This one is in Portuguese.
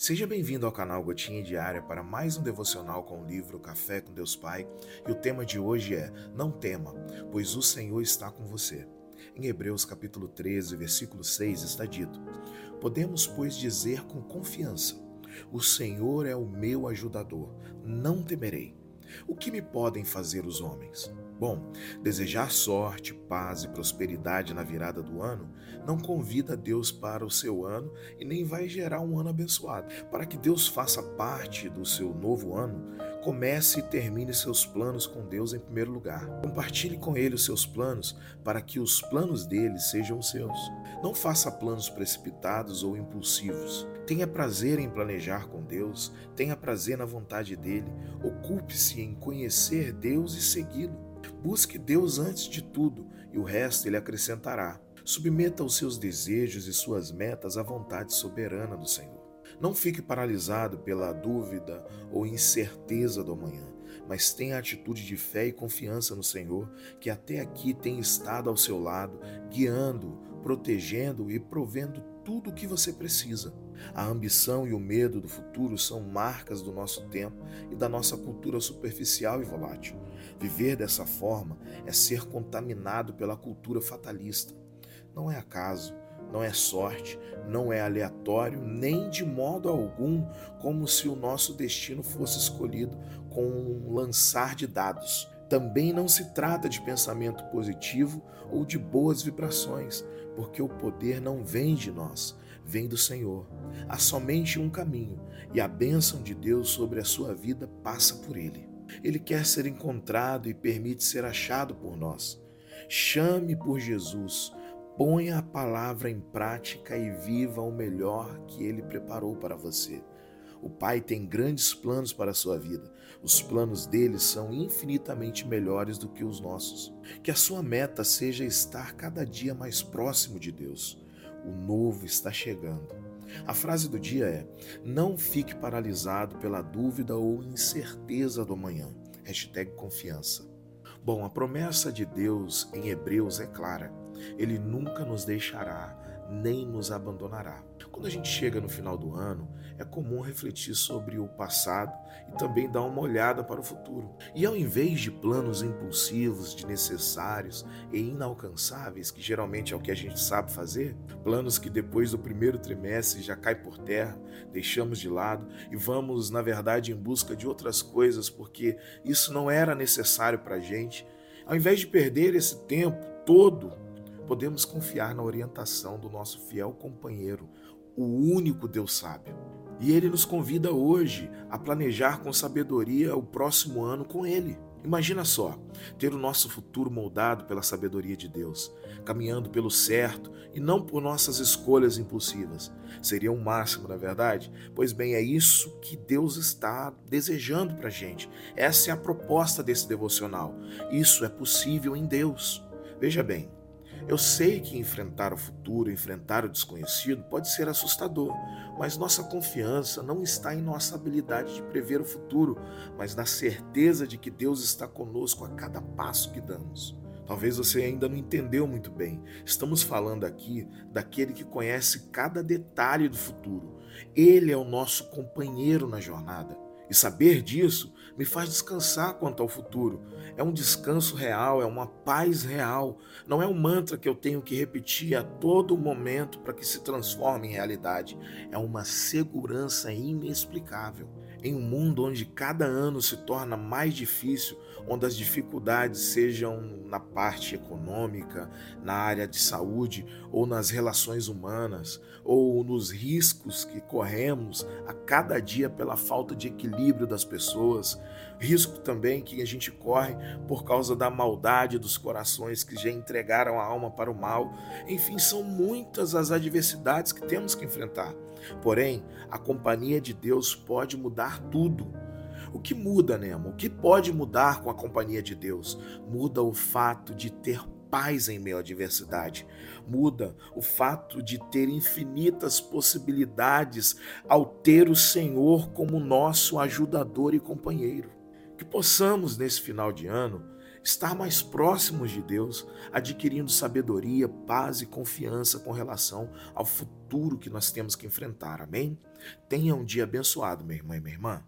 Seja bem-vindo ao canal Gotinha Diária para mais um devocional com o livro Café com Deus Pai. E o tema de hoje é: Não tema, pois o Senhor está com você. Em Hebreus capítulo 13, versículo 6 está dito: Podemos, pois, dizer com confiança: O Senhor é o meu ajudador, não temerei. O que me podem fazer os homens? Bom, desejar sorte, paz e prosperidade na virada do ano não convida Deus para o seu ano e nem vai gerar um ano abençoado. Para que Deus faça parte do seu novo ano, comece e termine seus planos com Deus em primeiro lugar. Compartilhe com Ele os seus planos para que os planos dele sejam os seus. Não faça planos precipitados ou impulsivos. Tenha prazer em planejar com Deus, tenha prazer na vontade dele, ocupe-se em conhecer Deus e segui-lo. Busque Deus antes de tudo e o resto ele acrescentará. Submeta os seus desejos e suas metas à vontade soberana do Senhor. Não fique paralisado pela dúvida ou incerteza do amanhã, mas tenha atitude de fé e confiança no Senhor, que até aqui tem estado ao seu lado, guiando, protegendo e provendo tudo o que você precisa. A ambição e o medo do futuro são marcas do nosso tempo e da nossa cultura superficial e volátil. Viver dessa forma é ser contaminado pela cultura fatalista. Não é acaso, não é sorte, não é aleatório, nem de modo algum como se o nosso destino fosse escolhido com um lançar de dados. Também não se trata de pensamento positivo ou de boas vibrações, porque o poder não vem de nós, vem do Senhor. Há somente um caminho, e a bênção de Deus sobre a sua vida passa por ele. Ele quer ser encontrado e permite ser achado por nós. Chame por Jesus, ponha a palavra em prática e viva o melhor que ele preparou para você. O Pai tem grandes planos para a sua vida. Os planos dele são infinitamente melhores do que os nossos. Que a sua meta seja estar cada dia mais próximo de Deus. O novo está chegando. A frase do dia é: Não fique paralisado pela dúvida ou incerteza do amanhã. Hashtag confiança. Bom, a promessa de Deus em Hebreus é clara. Ele nunca nos deixará, nem nos abandonará. Quando a gente chega no final do ano, é comum refletir sobre o passado e também dar uma olhada para o futuro. E ao invés de planos impulsivos, desnecessários e inalcançáveis, que geralmente é o que a gente sabe fazer, planos que depois do primeiro trimestre já cai por terra, deixamos de lado e vamos, na verdade, em busca de outras coisas porque isso não era necessário para a gente, ao invés de perder esse tempo todo podemos confiar na orientação do nosso fiel companheiro, o único Deus sábio. E ele nos convida hoje a planejar com sabedoria o próximo ano com ele. Imagina só, ter o nosso futuro moldado pela sabedoria de Deus, caminhando pelo certo e não por nossas escolhas impulsivas. Seria um máximo, na é verdade? Pois bem, é isso que Deus está desejando para a gente. Essa é a proposta desse devocional. Isso é possível em Deus. Veja bem, eu sei que enfrentar o futuro, enfrentar o desconhecido pode ser assustador, mas nossa confiança não está em nossa habilidade de prever o futuro, mas na certeza de que Deus está conosco a cada passo que damos. Talvez você ainda não entendeu muito bem. Estamos falando aqui daquele que conhece cada detalhe do futuro. Ele é o nosso companheiro na jornada. E saber disso me faz descansar quanto ao futuro. É um descanso real, é uma paz real. Não é um mantra que eu tenho que repetir a todo momento para que se transforme em realidade. É uma segurança inexplicável. Em um mundo onde cada ano se torna mais difícil, onde as dificuldades sejam na parte econômica, na área de saúde ou nas relações humanas, ou nos riscos que corremos a cada dia pela falta de equilíbrio das pessoas, risco também que a gente corre por causa da maldade dos corações que já entregaram a alma para o mal. Enfim, são muitas as adversidades que temos que enfrentar. Porém, a companhia de Deus pode mudar tudo. O que muda, Nemo? O que pode mudar com a companhia de Deus? Muda o fato de ter paz em meio à adversidade. Muda o fato de ter infinitas possibilidades ao ter o Senhor como nosso ajudador e companheiro. Que possamos, nesse final de ano, estar mais próximos de Deus, adquirindo sabedoria, paz e confiança com relação ao futuro que nós temos que enfrentar. Amém? Tenha um dia abençoado, meu irmão e minha irmã.